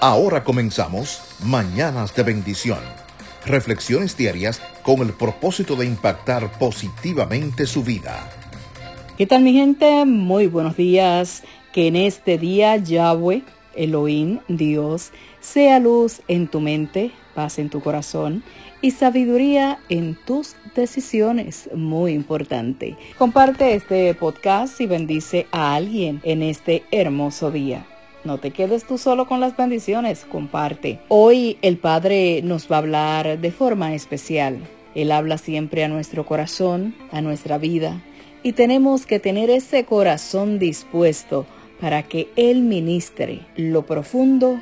Ahora comenzamos Mañanas de Bendición. Reflexiones diarias con el propósito de impactar positivamente su vida. ¿Qué tal mi gente? Muy buenos días. Que en este día Yahweh, Elohim, Dios, sea luz en tu mente, paz en tu corazón y sabiduría en tus decisiones. Muy importante. Comparte este podcast y bendice a alguien en este hermoso día. No te quedes tú solo con las bendiciones, comparte. Hoy el Padre nos va a hablar de forma especial. Él habla siempre a nuestro corazón, a nuestra vida, y tenemos que tener ese corazón dispuesto para que Él ministre lo profundo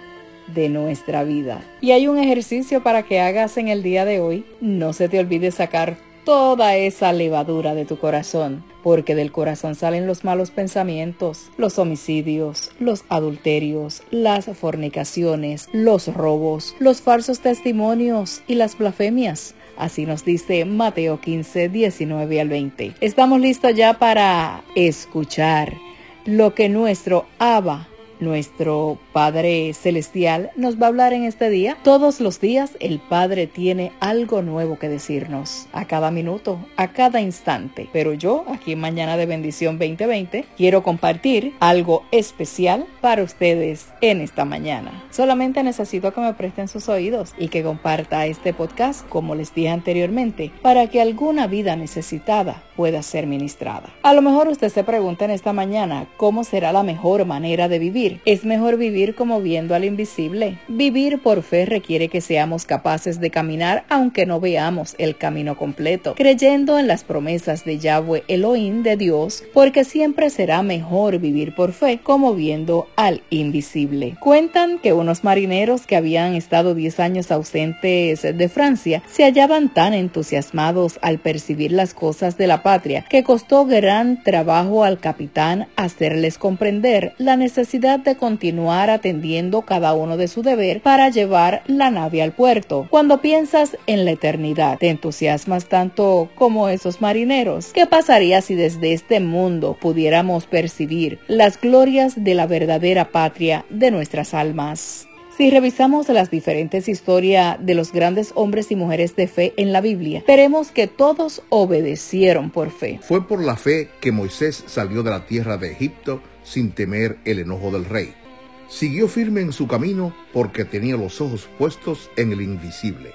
de nuestra vida. Y hay un ejercicio para que hagas en el día de hoy. No se te olvide sacar toda esa levadura de tu corazón, porque del corazón salen los malos pensamientos, los homicidios, los adulterios, las fornicaciones, los robos, los falsos testimonios y las blasfemias. Así nos dice Mateo 15, 19 al 20. Estamos listos ya para escuchar lo que nuestro Abba nuestro Padre Celestial nos va a hablar en este día. Todos los días el Padre tiene algo nuevo que decirnos, a cada minuto, a cada instante. Pero yo, aquí en Mañana de Bendición 2020, quiero compartir algo especial para ustedes en esta mañana. Solamente necesito que me presten sus oídos y que comparta este podcast, como les dije anteriormente, para que alguna vida necesitada pueda ser ministrada. A lo mejor usted se pregunta en esta mañana cómo será la mejor manera de vivir es mejor vivir como viendo al invisible. Vivir por fe requiere que seamos capaces de caminar aunque no veamos el camino completo, creyendo en las promesas de Yahweh Elohim de Dios, porque siempre será mejor vivir por fe como viendo al invisible. Cuentan que unos marineros que habían estado 10 años ausentes de Francia se hallaban tan entusiasmados al percibir las cosas de la patria que costó gran trabajo al capitán hacerles comprender la necesidad de continuar atendiendo cada uno de su deber para llevar la nave al puerto. Cuando piensas en la eternidad, te entusiasmas tanto como esos marineros. ¿Qué pasaría si desde este mundo pudiéramos percibir las glorias de la verdadera patria de nuestras almas? Si revisamos las diferentes historias de los grandes hombres y mujeres de fe en la Biblia, veremos que todos obedecieron por fe. Fue por la fe que Moisés salió de la tierra de Egipto sin temer el enojo del rey. Siguió firme en su camino porque tenía los ojos puestos en el invisible.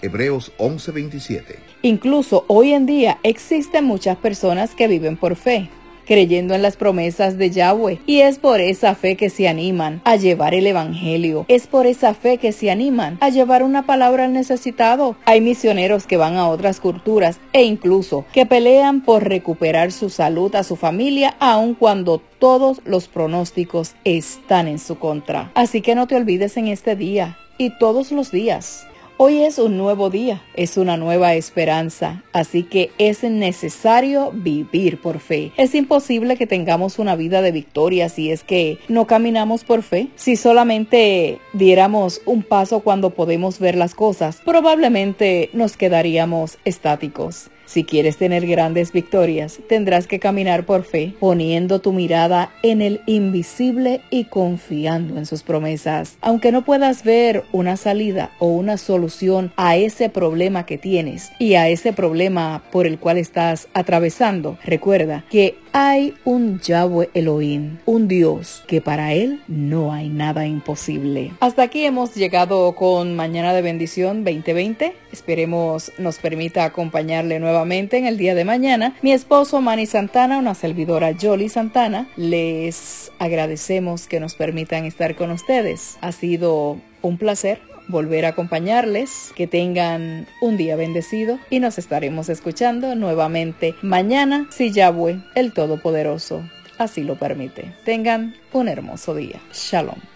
Hebreos 11:27. Incluso hoy en día existen muchas personas que viven por fe creyendo en las promesas de Yahweh. Y es por esa fe que se animan a llevar el Evangelio. Es por esa fe que se animan a llevar una palabra al necesitado. Hay misioneros que van a otras culturas e incluso que pelean por recuperar su salud a su familia aun cuando todos los pronósticos están en su contra. Así que no te olvides en este día y todos los días Hoy es un nuevo día, es una nueva esperanza, así que es necesario vivir por fe. Es imposible que tengamos una vida de victoria si es que no caminamos por fe. Si solamente diéramos un paso cuando podemos ver las cosas, probablemente nos quedaríamos estáticos. Si quieres tener grandes victorias, tendrás que caminar por fe, poniendo tu mirada en el invisible y confiando en sus promesas. Aunque no puedas ver una salida o una solución a ese problema que tienes y a ese problema por el cual estás atravesando, recuerda que hay un Yahweh Elohim, un Dios que para él no hay nada imposible. Hasta aquí hemos llegado con Mañana de Bendición 2020. Esperemos nos permita acompañarle nuevamente en el día de mañana. Mi esposo Manny Santana, una servidora Jolly Santana, les agradecemos que nos permitan estar con ustedes. Ha sido un placer volver a acompañarles. Que tengan un día bendecido y nos estaremos escuchando nuevamente mañana si Yahweh, el Todopoderoso, así lo permite. Tengan un hermoso día. Shalom.